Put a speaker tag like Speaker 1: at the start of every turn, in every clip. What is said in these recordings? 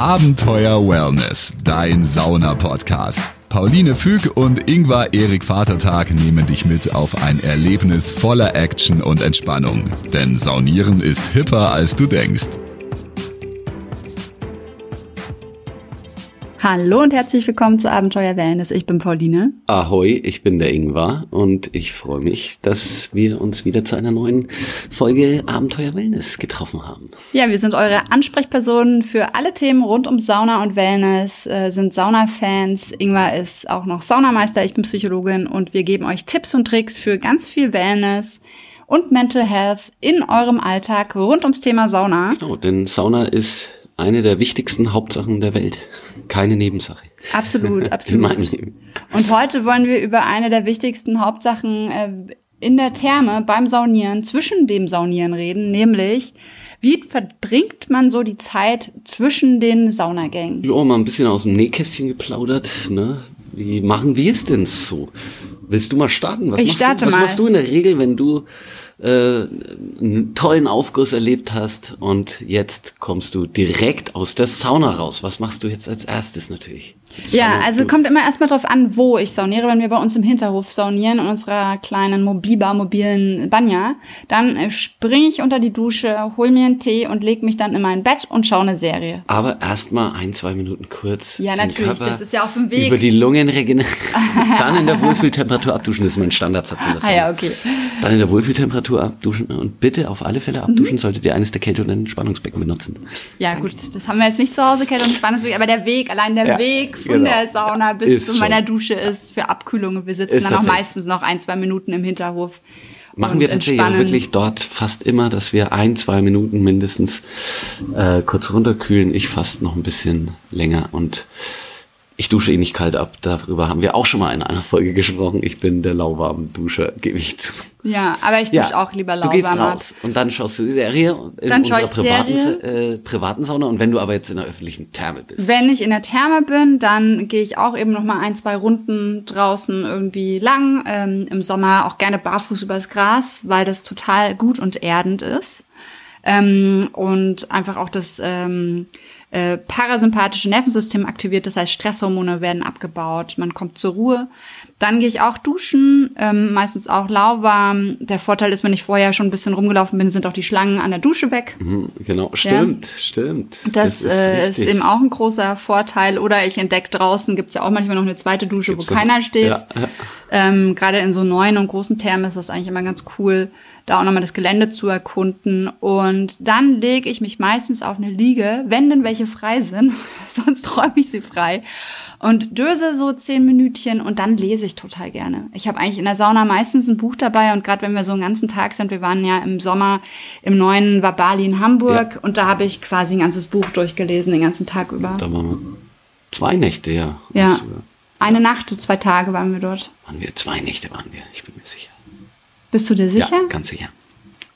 Speaker 1: Abenteuer Wellness, dein Sauna-Podcast. Pauline Füg und Ingvar Erik Vatertag nehmen dich mit auf ein Erlebnis voller Action und Entspannung. Denn Saunieren ist hipper, als du denkst.
Speaker 2: Hallo und herzlich willkommen zu Abenteuer Wellness. Ich bin Pauline.
Speaker 3: Ahoi, ich bin der Ingvar und ich freue mich, dass wir uns wieder zu einer neuen Folge Abenteuer Wellness getroffen haben.
Speaker 2: Ja, wir sind eure Ansprechpersonen für alle Themen rund um Sauna und Wellness, äh, sind Sauna-Fans. Ingvar ist auch noch Saunameister, ich bin Psychologin und wir geben euch Tipps und Tricks für ganz viel Wellness und Mental Health in eurem Alltag rund ums Thema Sauna.
Speaker 3: Genau, denn Sauna ist eine der wichtigsten Hauptsachen der Welt. Keine Nebensache.
Speaker 2: Absolut, absolut.
Speaker 3: In meinem Leben.
Speaker 2: Und heute wollen wir über eine der wichtigsten Hauptsachen äh, in der Therme beim Saunieren, zwischen dem Saunieren reden, nämlich wie verbringt man so die Zeit zwischen den Saunagängen?
Speaker 3: Ja, mal ein bisschen aus dem Nähkästchen geplaudert. Ne? Wie machen wir es denn so? Willst du mal starten? Was,
Speaker 2: Ich starte
Speaker 3: du, was
Speaker 2: mal.
Speaker 3: machst du in der Regel, wenn du äh, einen tollen Aufguss erlebt hast und jetzt kommst du direkt aus der Sauna raus? Was machst du jetzt als erstes natürlich? Jetzt
Speaker 2: Ja, also kommt immer erstmal drauf an, wo ich sauniere. Wenn wir bei uns im Hinterhof saunieren, in unserer kleinen Mobiba, mobilen Banja, dann äh, springe ich unter die Dusche, hol mir einen Tee und leg mich dann in mein Bett und schaue eine Serie.
Speaker 3: Aber erstmal ein, zwei Minuten kurz.
Speaker 2: Ja,
Speaker 3: den
Speaker 2: natürlich,
Speaker 3: Körper
Speaker 2: das ist ja auf dem Weg.
Speaker 3: Über die Lungen regenerieren. Dann in der Wohlfühltemperatur abduschen. Das ist mein Standardsatz in der
Speaker 2: Ah ja, okay.
Speaker 3: Dann in der Wohlfühltemperatur abduschen. Und bitte auf alle Fälle
Speaker 2: Mhm.
Speaker 3: abduschen, solltet ihr eines der Kälte- und Entspannungsbecken benutzen.
Speaker 2: Ja, gut, das haben wir jetzt nicht zu Hause, Kälte und Spannungsweg, aber der Weg, allein der
Speaker 3: Ja,
Speaker 2: Weg von
Speaker 3: genau.
Speaker 2: der Sauna bis
Speaker 3: Ist
Speaker 2: zu
Speaker 3: schon.
Speaker 2: meiner Dusche ist für Abkühlung. Wir sitzen
Speaker 3: Ist
Speaker 2: dann auch meistens noch ein, zwei Minuten im Hinterhof.
Speaker 3: Machen wir tatsächlich auch wirklich dort fast immer, dass wir ein, zwei Minuten mindestens äh, kurz runterkühlen. Ich fast noch ein bisschen länger und ich dusche eh nicht kalt ab. Darüber haben wir auch schon mal in einer Folge gesprochen. Ich bin der lauwarme Duscher, gebe ich zu.
Speaker 2: Ja, aber ich dusche auch lieber
Speaker 3: Du gehst
Speaker 2: lauwarm
Speaker 3: raus und dann schaust du die Serie in
Speaker 2: Dann
Speaker 3: unserer privaten,
Speaker 2: Serie.
Speaker 3: äh, privaten Sauna. Und wenn du aber jetzt in der öffentlichen Therme bist,
Speaker 2: Wenn ich in der Therme bin, dann gehe ich auch eben noch mal ein, zwei Runden draußen irgendwie lang. Ähm, Im Sommer auch gerne barfuß übers Gras, weil das total gut und erdend ist. Ähm, und einfach auch das ähm, äh, parasympathische Nervensystem aktiviert. Das heißt, Stresshormone werden abgebaut, man kommt zur Ruhe. Dann gehe ich auch duschen, ähm, meistens auch lauwarm. Der Vorteil ist, wenn ich vorher schon ein bisschen rumgelaufen bin, sind auch die Schlangen an der Dusche weg.
Speaker 3: Hm, genau, stimmt, stimmt.
Speaker 2: Das, äh, ist
Speaker 3: richtig.
Speaker 2: eben auch ein großer Vorteil. Oder ich entdecke draußen, gibt's ja auch manchmal noch eine zweite Dusche,
Speaker 3: Gibt's
Speaker 2: wo
Speaker 3: noch-
Speaker 2: keiner steht.
Speaker 3: Ja, ja.
Speaker 2: Ähm, Gerade in so neuen und großen Thermen ist das eigentlich immer ganz cool, da auch nochmal das Gelände zu erkunden. Und dann lege ich mich meistens auf eine Liege, wenn denn welche frei sind, sonst räume ich sie frei. Und döse so zehn Minütchen und dann lese ich total gerne. Ich habe eigentlich in der Sauna meistens ein Buch dabei und gerade wenn wir so einen ganzen Tag sind, wir waren ja im Sommer im neuen Wabali in Hamburg und da habe ich quasi ein ganzes Buch durchgelesen, den ganzen Tag über.
Speaker 3: Da waren wir zwei Nächte, ja.
Speaker 2: Ja.
Speaker 3: Sogar.
Speaker 2: Eine Nacht, zwei Tage waren wir dort.
Speaker 3: Waren wir, zwei Nächte waren wir, ich bin mir sicher.
Speaker 2: Bist du dir sicher?
Speaker 3: Ja, ganz sicher.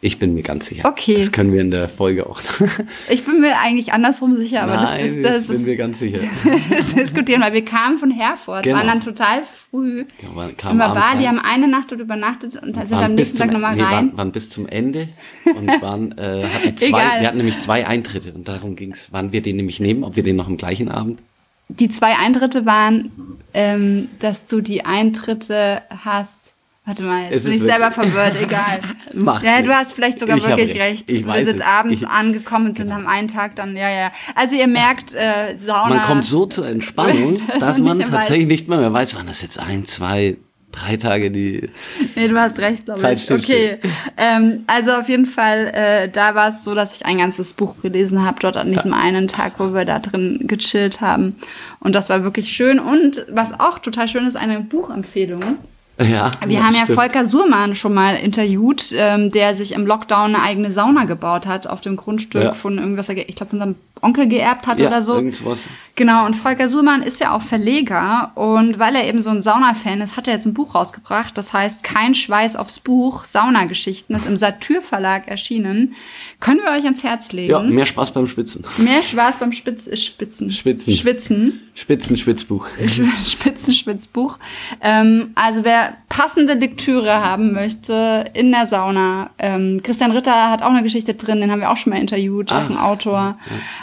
Speaker 3: Ich bin mir ganz sicher.
Speaker 2: Okay.
Speaker 3: Das können wir in der Folge auch.
Speaker 2: Ich bin mir eigentlich andersrum sicher, aber
Speaker 3: Nein,
Speaker 2: das, das, das,
Speaker 3: bin mir ganz sicher.
Speaker 2: das diskutieren, weil wir kamen von Herford,
Speaker 3: Genau.
Speaker 2: waren dann total früh
Speaker 3: Ja, waren- kamen abends
Speaker 2: Bali,
Speaker 3: rein.
Speaker 2: haben eine Nacht dort übernachtet und sind am nächsten Tag nochmal
Speaker 3: nee,
Speaker 2: rein.
Speaker 3: Waren, waren bis zum Ende und waren, äh, hatten zwei, wir hatten nämlich zwei Eintritte und darum ging's. Wann wir den nämlich nehmen, ob wir den noch am gleichen Abend.
Speaker 2: Die zwei Eintritte waren, ähm, dass du die Eintritte hast. Warte mal, jetzt
Speaker 3: Es
Speaker 2: bin
Speaker 3: ist
Speaker 2: ich selber verwirrt, egal.
Speaker 3: Macht
Speaker 2: ja, du hast vielleicht sogar
Speaker 3: Ich
Speaker 2: wirklich
Speaker 3: recht.
Speaker 2: recht.
Speaker 3: Ich
Speaker 2: wir
Speaker 3: weiß
Speaker 2: sind
Speaker 3: es.
Speaker 2: abends
Speaker 3: Ich-
Speaker 2: angekommen und sind am einen Tag dann, ja, ja. Also ihr merkt, äh, Sauna.
Speaker 3: Man kommt so zur Entspannung,
Speaker 2: Das
Speaker 3: dass
Speaker 2: man
Speaker 3: tatsächlich
Speaker 2: weiß.
Speaker 3: nicht mehr, mehr weiß, waren das jetzt ein, zwei, drei Tage die.
Speaker 2: Nee, du hast recht, glaube ich. Okay. Ähm, also auf jeden Fall, äh, da war es so, dass ich ein ganzes Buch gelesen habe, dort an diesem einen Tag, wo wir da drin gechillt haben. Und das war wirklich schön. Und was auch total schön ist, eine Buchempfehlung.
Speaker 3: Ja,
Speaker 2: Wir haben ja
Speaker 3: stimmt.
Speaker 2: Volker Surmann schon mal interviewt, ähm, der sich im Lockdown eine eigene Sauna gebaut hat auf dem Grundstück
Speaker 3: Ja.
Speaker 2: von irgendwas, ge- ich glaube, von seinem Onkel geerbt hat
Speaker 3: ja,
Speaker 2: oder so.
Speaker 3: Irgendwas.
Speaker 2: Genau, und Volker Surmann ist ja auch Verleger und weil er eben so ein Sauna-Fan ist, hat er jetzt ein Buch rausgebracht, das heißt Kein Schweiß aufs Buch, Saunageschichten, ist im Satyr Verlag erschienen. Können wir euch ans Herz legen.
Speaker 3: Ja, mehr Spaß beim Spitzen.
Speaker 2: Mehr Spaß beim Spitz, Spitzen.
Speaker 3: Schwitzen.
Speaker 2: Schwitzen.
Speaker 3: Spitzenschwitzbuch.
Speaker 2: Spitzenschwitzbuch. Ähm, also wer passende Lektüre haben möchte in der Sauna. Ähm, Christian Ritter hat auch eine Geschichte drin, den haben wir auch schon mal interviewt, auch ein Autor.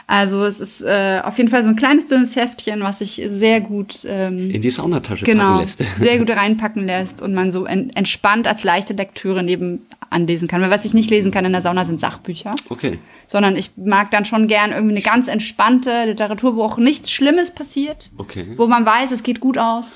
Speaker 2: Also es ist äh, auf jeden Fall so ein kleines dünnes Heftchen, was sich sehr gut ähm,
Speaker 3: In die Saunatasche
Speaker 2: genau,
Speaker 3: packen lässt.
Speaker 2: sehr gut reinpacken lässt und man so en entspannt als leichte Lektüre neben anlesen kann. Weil was ich nicht lesen kann in der Sauna sind Sachbücher,
Speaker 3: Okay.
Speaker 2: sondern ich mag dann schon gern irgendwie eine ganz entspannte Literatur, wo auch nichts Schlimmes passiert,
Speaker 3: Okay.
Speaker 2: wo man weiß, es geht gut aus.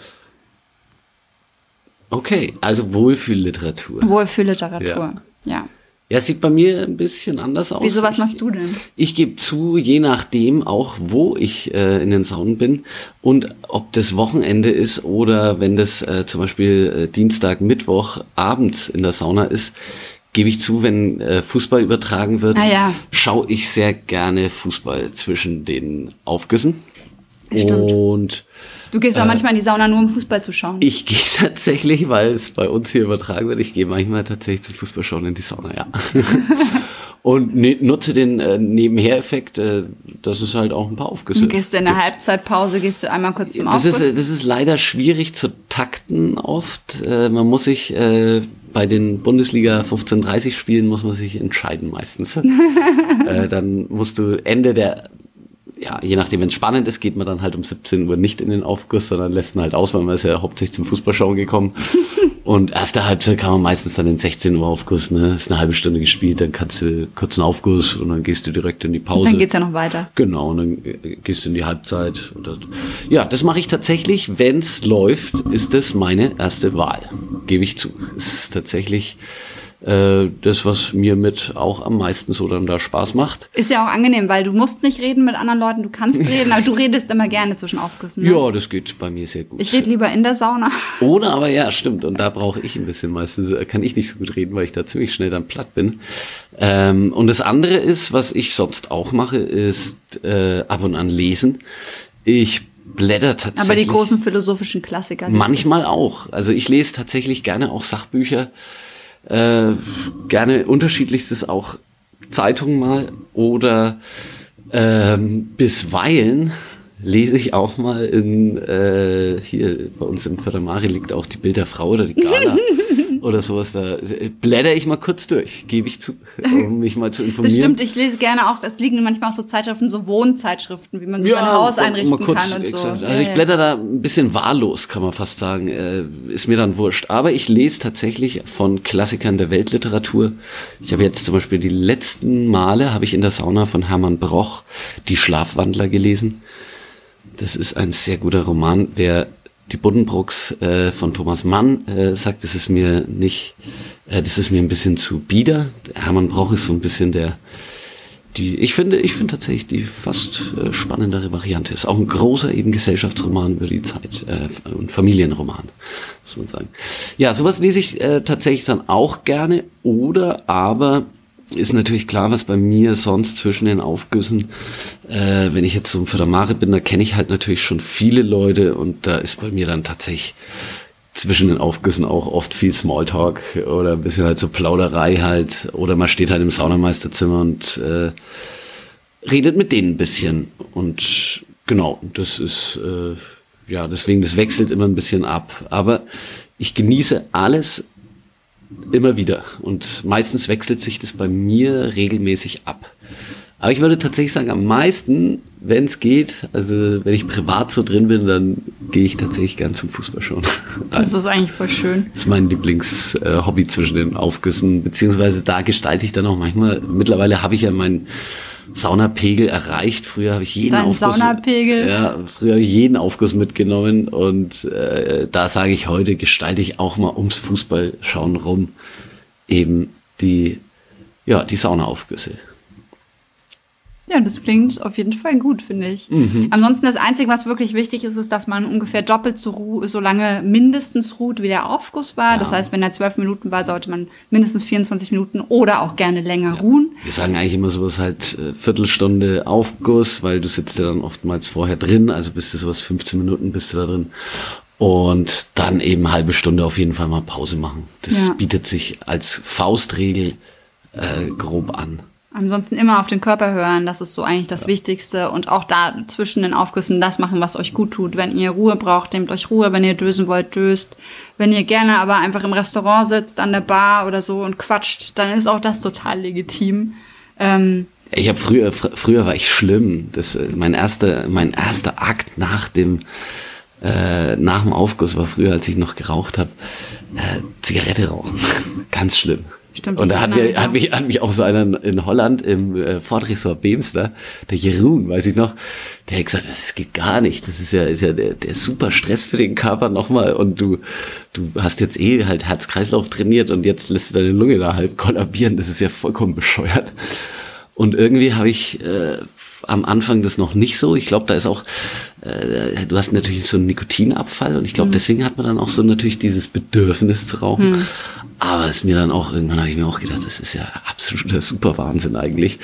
Speaker 3: Okay, also Wohlfühlliteratur.
Speaker 2: Wohlfühlliteratur. Ja.
Speaker 3: Ja, sieht bei mir ein bisschen anders aus.
Speaker 2: Wieso, was
Speaker 3: Ich-
Speaker 2: machst du denn?
Speaker 3: Ich gebe zu, je nachdem auch, wo ich äh, in den Saunen bin und ob das Wochenende ist oder wenn das äh, zum Beispiel äh, Dienstag, Mittwoch abends in der Sauna ist, gebe ich zu, wenn äh, Fußball übertragen wird,
Speaker 2: Ah ja.
Speaker 3: schaue ich sehr gerne Fußball zwischen den Aufgüssen.
Speaker 2: Stimmt.
Speaker 3: Und
Speaker 2: Du gehst ja manchmal in die Sauna nur, um Fußball zu schauen.
Speaker 3: Äh. ich gehe tatsächlich, weil es bei uns hier übertragen wird, ich gehe manchmal tatsächlich zum Fußballschauen in die Sauna, ja. Und ne, nutze den äh, Nebenher-Effekt, äh, dass es halt auch ein paar Aufgüsse
Speaker 2: Du gehst in der Halbzeitpause, gehst du einmal kurz zum
Speaker 3: das
Speaker 2: Aufguss.
Speaker 3: ist, das ist leider schwierig zu takten oft. Äh, man muss sich äh, bei den Bundesliga 1530 Spielen muss man sich entscheiden meistens. äh, dann musst du Ende der, ja, je nachdem, wenn es spannend ist, geht man dann halt um 17 Uhr nicht in den Aufguss, sondern lässt ihn halt aus, weil man ist ja hauptsächlich zum Fußballschauen gekommen. Und erste Halbzeit kann man meistens dann in 16 Uhr Aufguss, ne? Ist eine halbe Stunde gespielt, dann kannst du kurz einen Aufguss und dann gehst du direkt in die Pause.
Speaker 2: Dann geht's ja noch weiter.
Speaker 3: Genau, und dann gehst du in die Halbzeit. Und das, ja, das mache ich tatsächlich. Wenn's läuft, ist das meine erste Wahl. Gebe ich zu. Es ist tatsächlich äh, das, was mir mit auch am meisten so dann da Spaß macht.
Speaker 2: Ist ja auch angenehm, weil du musst nicht reden mit anderen Leuten, du kannst reden, aber du redest immer gerne zwischen Aufgüssen. Ne?
Speaker 3: Ja, das geht bei mir sehr gut.
Speaker 2: Ich rede lieber in der Sauna.
Speaker 3: Oder aber ja, stimmt. Und da brauche ich ein bisschen meistens, äh, kann ich nicht so gut reden, weil ich da ziemlich schnell dann platt bin. Ähm, und das andere ist, was ich sonst auch mache, ist äh, ab und an lesen. Ich blätter tatsächlich.
Speaker 2: Aber die großen philosophischen Klassiker.
Speaker 3: Manchmal auch. Also ich lese tatsächlich gerne auch Sachbücher, äh, gerne unterschiedlichstes auch Zeitungen mal oder ähm, bisweilen lese ich auch mal in äh, hier bei uns im Fördermari liegt auch die Bild der Frau oder die Gala oder sowas. Da äh, blätter ich mal kurz durch, gebe ich zu, um mich mal zu
Speaker 2: Das
Speaker 3: informieren.
Speaker 2: stimmt, ich lese gerne auch, es liegen manchmal auch so Zeitschriften, so Wohnzeitschriften, wie man so sein Haus einrichten
Speaker 3: kurz,
Speaker 2: kann und so.
Speaker 3: exakt. Also
Speaker 2: Ja,
Speaker 3: ich
Speaker 2: ja.
Speaker 3: blätter da ein bisschen wahllos, kann man fast sagen. Äh, ist mir dann wurscht. Aber ich lese tatsächlich von Klassikern der Weltliteratur. Ich habe jetzt zum Beispiel die letzten Male habe ich in der Sauna von Hermann Broch die Schlafwandler gelesen. Das ist ein sehr guter Roman. Wer die Buddenbrooks äh, von Thomas Mann äh, sagt, das ist mir nicht, äh, das ist mir ein bisschen zu bieder. Hermann Broch ist so ein bisschen der, die, ich finde, ich finde tatsächlich die fast äh, spannendere Variante. Ist auch ein großer eben Gesellschaftsroman über die Zeit äh, und Familienroman, muss man sagen. Ja, sowas lese ich äh, tatsächlich dann auch gerne. Oder aber ist natürlich klar, was bei mir sonst zwischen den Aufgüssen, äh, wenn ich jetzt ein Fördermare bin, da kenne ich halt natürlich schon viele Leute und da ist bei mir dann tatsächlich zwischen den Aufgüssen auch oft viel Smalltalk oder ein bisschen halt so Plauderei halt. Oder man steht halt im Saunameisterzimmer und äh, redet mit denen ein bisschen. Und genau, das ist, äh, ja, deswegen, das wechselt immer ein bisschen ab. Aber ich genieße alles immer wieder. Und meistens wechselt sich das bei mir regelmäßig ab. Aber ich würde tatsächlich sagen, am meisten, wenn es geht, also wenn ich privat so drin bin, dann gehe ich tatsächlich gern zum Fußball schauen.
Speaker 2: Das ist eigentlich voll schön.
Speaker 3: Das ist mein Lieblingshobby äh, zwischen den Aufgüssen, beziehungsweise da gestalte ich dann auch manchmal. Mittlerweile habe ich ja meinen Saunapegel erreicht. Früher habe ich jeden
Speaker 2: Dein
Speaker 3: Aufguss.
Speaker 2: Saunapegel?
Speaker 3: Ja, früher habe ich jeden Aufguss mitgenommen und äh, da sage ich heute, gestalte ich auch mal ums Fußballschauen rum eben die, ja, die Saunaaufgüsse.
Speaker 2: Ja, das klingt auf jeden Fall gut, finde ich.
Speaker 3: Mhm.
Speaker 2: Ansonsten das Einzige, was wirklich wichtig ist, ist, dass man ungefähr doppelt so, ru so lange mindestens ruht, wie der Aufguss war. Das heißt, wenn er zwölf Minuten war, sollte man mindestens 24 Minuten oder auch gerne länger ruhen.
Speaker 3: Wir sagen eigentlich immer sowas halt äh, Viertelstunde Aufguss, weil du sitzt ja dann oftmals vorher drin, also bist du sowas 15 Minuten bist du da drin. Und dann eben halbe Stunde auf jeden Fall mal Pause machen. Das
Speaker 2: Ja.
Speaker 3: bietet sich als Faustregel äh, grob an.
Speaker 2: Ansonsten immer auf den Körper hören, das ist so eigentlich das ja. Wichtigste. Und auch da zwischen den Aufgüssen das machen, was euch gut tut. Wenn ihr Ruhe braucht, nehmt euch Ruhe. Wenn ihr dösen wollt, döst. Wenn ihr gerne aber einfach im Restaurant sitzt, an der Bar oder so und quatscht, dann ist auch das total legitim. Ähm,
Speaker 3: ich habe früher, fr früher war ich schlimm. Das, äh, mein erster, mein erster Akt nach dem, äh, nach dem Aufguss war früher, als ich noch geraucht habe, äh, Zigarette rauchen. Ganz schlimm. Stimmt, und da hat, mir, hat, mich, hat mich auch so einer in Holland im äh, Fordresort Beemster, der Jeroen, weiß ich noch, der hat gesagt, das geht gar nicht. Das ist ja, ist ja der, der super Stress für den Körper nochmal und du, du hast jetzt eh halt Herz-Kreislauf trainiert und jetzt lässt du deine Lunge da halb kollabieren. Das ist ja vollkommen bescheuert. Und irgendwie habe ich äh, am Anfang das noch nicht so. Ich glaube, da ist auch, äh, du hast natürlich so einen Nikotinabfall und ich glaube, mhm. deswegen hat man dann auch so natürlich dieses Bedürfnis zu rauchen. Mhm. Aber es mir dann auch, irgendwann habe ich mir auch gedacht, das ist ja absoluter Superwahnsinn eigentlich.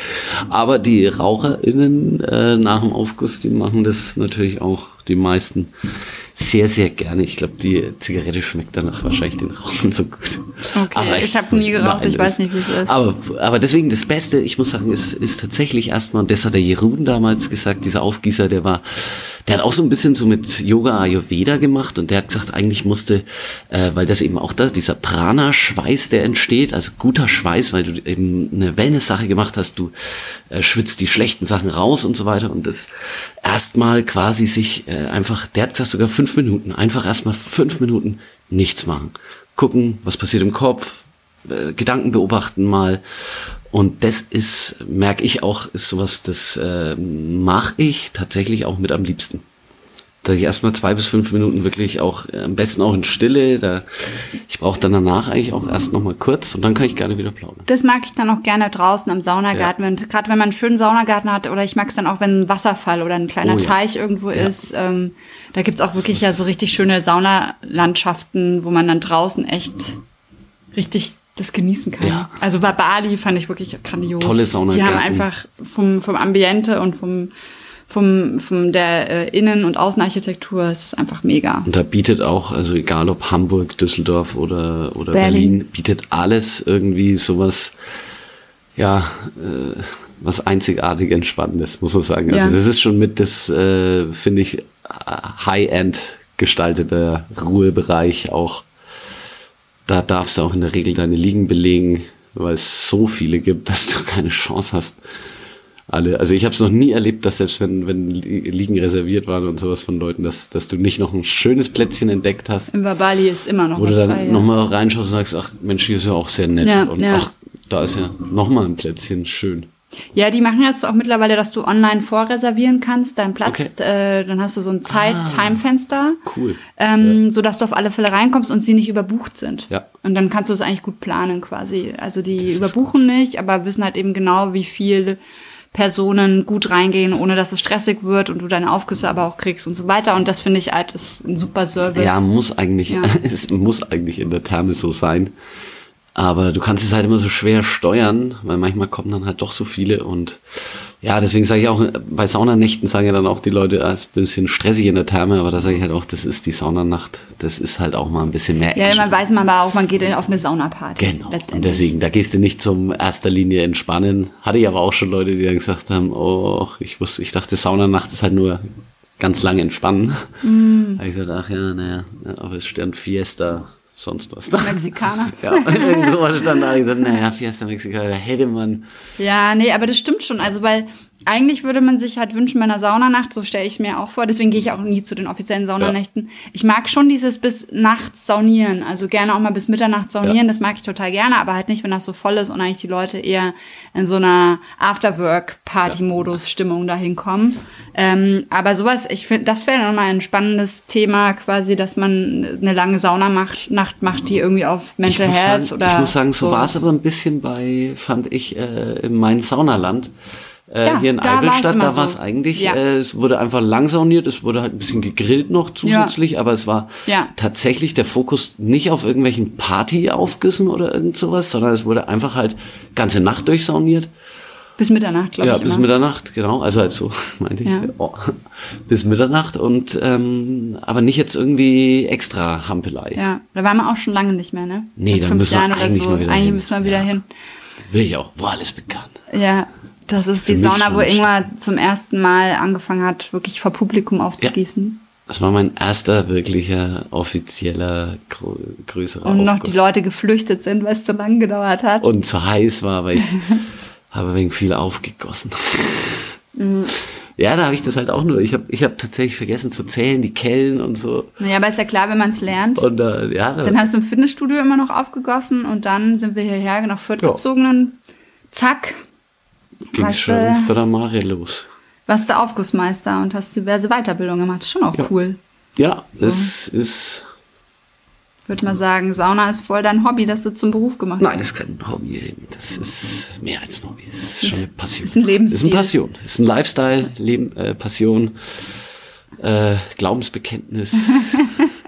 Speaker 3: Aber die RaucherInnen äh, nach dem Aufguss, die machen das natürlich auch, die meisten sehr, sehr gerne. Ich glaube, die Zigarette schmeckt danach wahrscheinlich den Rauchen so gut.
Speaker 2: Okay, ich, ich habe nie geraucht, ich weiß nicht, wie es ist.
Speaker 3: Aber, aber deswegen das Beste, ich muss sagen, ist, ist tatsächlich erstmal, und das hat der Jerun damals gesagt, dieser Aufgießer, der war der hat auch so ein bisschen so mit Yoga Ayurveda gemacht und der hat gesagt, eigentlich musste, äh, weil das eben auch da, dieser Prana-Schweiß, der entsteht, also guter Schweiß, weil du eben eine Wellness-Sache gemacht hast, du äh, schwitzt die schlechten Sachen raus und so weiter und das erstmal quasi sich äh, einfach, der hat gesagt sogar fünf Minuten, einfach erstmal fünf Minuten nichts machen. Gucken, was passiert im Kopf, äh, Gedanken beobachten mal und das ist, merke ich auch, ist sowas, das äh, mache ich tatsächlich auch mit am liebsten. Dass ich erstmal zwei bis fünf Minuten wirklich auch, äh, am besten auch in Stille, da, ich brauche dann danach eigentlich auch erst nochmal kurz und dann kann ich gerne wieder plaudern.
Speaker 2: Das mag ich dann auch gerne draußen am Saunagarten, ja. gerade wenn man einen schönen Saunagarten hat oder ich mag es dann auch, wenn ein Wasserfall oder ein kleiner oh, ja. Teich irgendwo ja. ist. Ähm, da gibt's auch wirklich ja so richtig schöne Saunalandschaften, wo man dann draußen echt richtig das genießen kann. Ja. Also bei Bali fand ich wirklich grandios.
Speaker 3: Tolle Sauna.
Speaker 2: Sie haben einfach vom, vom Ambiente und vom, vom, vom der äh, Innen- und Außenarchitektur, es ist einfach mega.
Speaker 3: Und da bietet auch, also egal ob Hamburg, Düsseldorf oder, oder Berlin, Berlin bietet alles irgendwie sowas, ja, äh, was einzigartig Entspannendes, muss man sagen. Also ja. Das ist schon mit das, äh, finde ich, High-End gestalteter Ruhebereich auch da darfst du auch in der Regel deine Liegen belegen, weil es so viele gibt, dass du keine Chance hast. Alle, also ich habe es noch nie erlebt, dass selbst wenn, wenn Liegen reserviert waren und sowas von Leuten, dass, dass du nicht noch ein schönes Plätzchen entdeckt hast.
Speaker 2: Im Babali ist immer noch
Speaker 3: Wo was du dann ja. nochmal reinschaust und sagst, ach Mensch, hier ist ja auch sehr nett. Ja, und ja. ach, da ist ja nochmal ein Plätzchen, schön.
Speaker 2: Ja, die machen jetzt auch mittlerweile, dass du online vorreservieren kannst, deinen Platz. Okay. Äh, dann hast du so ein Zeit-Time-Fenster.
Speaker 3: Ah, cool.
Speaker 2: Ähm, ja. So dass du auf alle Fälle reinkommst und sie nicht überbucht sind.
Speaker 3: Ja.
Speaker 2: Und dann kannst du es eigentlich gut planen quasi. Also die überbuchen gut. nicht, aber wissen halt eben genau, wie viele Personen gut reingehen, ohne dass es stressig wird und du deine Aufgüsse aber auch kriegst und so weiter. Und das finde ich halt ist ein super Service.
Speaker 3: Ja, muss eigentlich, ja. es muss eigentlich in der Therme so sein. Aber du kannst es halt immer so schwer steuern, weil manchmal kommen dann halt doch so viele und ja, deswegen sage ich auch, bei Saunanächten sagen ja dann auch die Leute, ah, ist ein bisschen stressig in der Therme, aber da sage ich halt auch, das ist die Saunanacht, das ist halt auch mal ein bisschen mehr.
Speaker 2: Ja, man weiß man aber auch, man geht auf eine Saunaparty.
Speaker 3: Genau, und deswegen, da gehst du nicht zum erster Linie entspannen. Hatte ich aber auch schon Leute, die dann gesagt haben, oh, ich wusste, ich dachte, Saunanacht ist halt nur ganz lange entspannen. Mm. Da habe ich gesagt, ach ja, naja, aber es stand Fiesta sonst was.
Speaker 2: Mexikaner.
Speaker 3: ja, irgend sowas stand da. Ich gesagt, naja, Fiesta Mexikaner, da hätte man.
Speaker 2: Ja, nee, aber das stimmt schon. Also, weil eigentlich würde man sich halt wünschen bei einer Saunanacht, so stelle ich es mir auch vor. Deswegen gehe ich auch nie zu den offiziellen Saunanächten. Ja. Ich mag schon dieses bis nachts saunieren. Also gerne auch mal bis Mitternacht saunieren. Ja. Das mag ich total gerne, aber halt nicht, wenn das so voll ist und eigentlich die Leute eher in so einer Afterwork-Party-Modus-Stimmung dahin kommen. Ähm, aber sowas, ich finde, das wäre nochmal ein spannendes Thema, quasi, dass man eine lange Saunanacht Nacht macht, die irgendwie auf Mental Health
Speaker 3: sagen,
Speaker 2: oder.
Speaker 3: Ich muss sagen, so war es aber ein bisschen bei, fand ich, äh, in meinem Saunaland. Äh, ja, hier in Eibelstadt, da war es so. eigentlich, ja. äh, es wurde einfach lang sauniert, es wurde halt ein bisschen gegrillt noch zusätzlich, ja. aber es war tatsächlich der Fokus nicht auf irgendwelchen Partyaufgüssen oder irgend sowas, sondern es wurde einfach halt ganze Nacht durchsauniert.
Speaker 2: Bis Mitternacht, glaube ich.
Speaker 3: Ja, bis immer. Mitternacht, genau. Also halt so, meinte ich. Oh, bis Mitternacht und ähm, aber nicht jetzt irgendwie extra Hampelei.
Speaker 2: Ja, da waren wir auch schon lange nicht mehr, ne?
Speaker 3: Nee, da müssen wir eigentlich so. mal wieder
Speaker 2: Eigentlich
Speaker 3: hin.
Speaker 2: müssen wir wieder hin.
Speaker 3: Will ich auch, wo alles begann.
Speaker 2: Ja, das ist die Sauna, wo Ingmar zum ersten Mal angefangen hat, wirklich vor Publikum aufzugießen.
Speaker 3: Das war mein erster wirklicher offizieller grö größerer
Speaker 2: Und noch
Speaker 3: Aufguss.
Speaker 2: die Leute geflüchtet sind, weil es so lange gedauert hat.
Speaker 3: Und zu heiß war, weil ich habe wegen viel aufgegossen.
Speaker 2: Mhm.
Speaker 3: Ja, da habe ich das halt auch nur. Ich habe ich hab tatsächlich vergessen zu zählen, die Kellen und so.
Speaker 2: naja, aber ist ja klar, wenn man es lernt.
Speaker 3: Und äh, ja, da,
Speaker 2: Dann hast du im Fitnessstudio immer noch aufgegossen und dann sind wir hierher nach Fürth
Speaker 3: Ja.
Speaker 2: gezogen und zack,
Speaker 3: ging schon für der Marie los.
Speaker 2: warst du Aufgussmeister und hast diverse Weiterbildungen gemacht. Ist schon auch
Speaker 3: Ja.
Speaker 2: cool.
Speaker 3: Ja, es ist.
Speaker 2: Würde mal sagen, Sauna ist voll dein Hobby, das du zum Beruf gemacht
Speaker 3: Nein,
Speaker 2: hast.
Speaker 3: das ist kein Hobby. Das ist mehr als ein Hobby. Das ist schon eine Passion.
Speaker 2: ist ein Lebensstil.
Speaker 3: Das ist eine Passion. Das ist ein Lifestyle, Leben, äh, Passion, äh, Glaubensbekenntnis.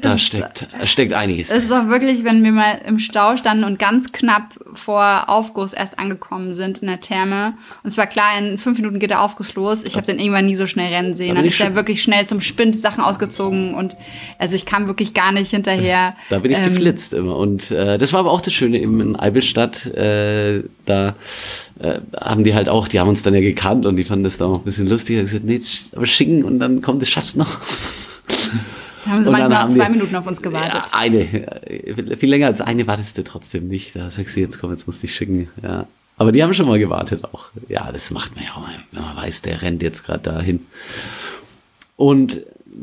Speaker 3: da steckt, da steckt einiges.
Speaker 2: Es ist auch wirklich, wenn wir mal im Stau standen und ganz knapp vor Aufguss erst angekommen sind in der Therme. Und es war klar, in fünf Minuten geht der Aufguss los. Ich habe den irgendwann nie so schnell rennen sehen.
Speaker 3: Da
Speaker 2: Dann
Speaker 3: ich
Speaker 2: ist er wirklich schnell zum Spind Sachen ausgezogen und also ich kam wirklich gar nicht hinterher.
Speaker 3: Da bin ich
Speaker 2: Ähm,
Speaker 3: geflitzt immer. Und äh, das war aber auch das Schöne eben in Eibelstadt. Äh, da äh, haben die halt auch, die haben uns dann ja gekannt und die fanden das da auch ein bisschen lustig. Ich gesagt, nee, aber schicken und dann kommt das schaffst noch.
Speaker 2: Haben sie
Speaker 3: Und
Speaker 2: manchmal
Speaker 3: haben
Speaker 2: zwei Minuten auf uns gewartet.
Speaker 3: Eine. Äh, Viel länger als eine wartest du trotzdem nicht. Da sagst du, jetzt komm, jetzt musst du dich schicken. Ja. Aber die haben schon mal gewartet auch. Ja, das macht man ja auch mal, wenn man weiß, der rennt jetzt gerade dahin. Und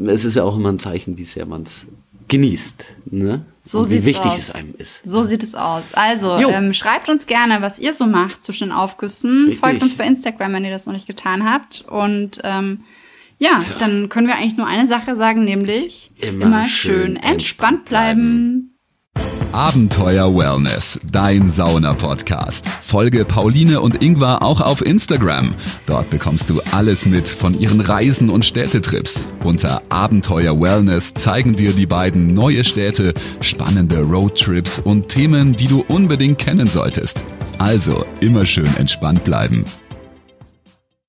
Speaker 3: es ist ja auch immer ein Zeichen, wie sehr man es genießt. Ne?
Speaker 2: So
Speaker 3: Und wie wichtig
Speaker 2: aus.
Speaker 3: es einem ist.
Speaker 2: So sieht es aus. Also, ähm, schreibt uns gerne, was ihr so macht zwischen den Aufgüssen.
Speaker 3: Richtig.
Speaker 2: Folgt uns bei Instagram, wenn ihr das noch nicht getan habt. Und ähm, ja, dann können wir eigentlich nur eine Sache sagen, nämlich
Speaker 3: Immer
Speaker 2: schön
Speaker 3: schön
Speaker 2: entspannt
Speaker 3: entspannt
Speaker 2: bleiben.
Speaker 1: Abenteuer Wellness, dein Sauna-Podcast. Folge Pauline und Ingvar auch auf Instagram. Dort bekommst du alles mit von ihren Reisen und Städtetrips. Unter Abenteuer Wellness zeigen dir die beiden neue Städte, spannende Roadtrips und Themen, die du unbedingt kennen solltest. Also immer schön entspannt bleiben.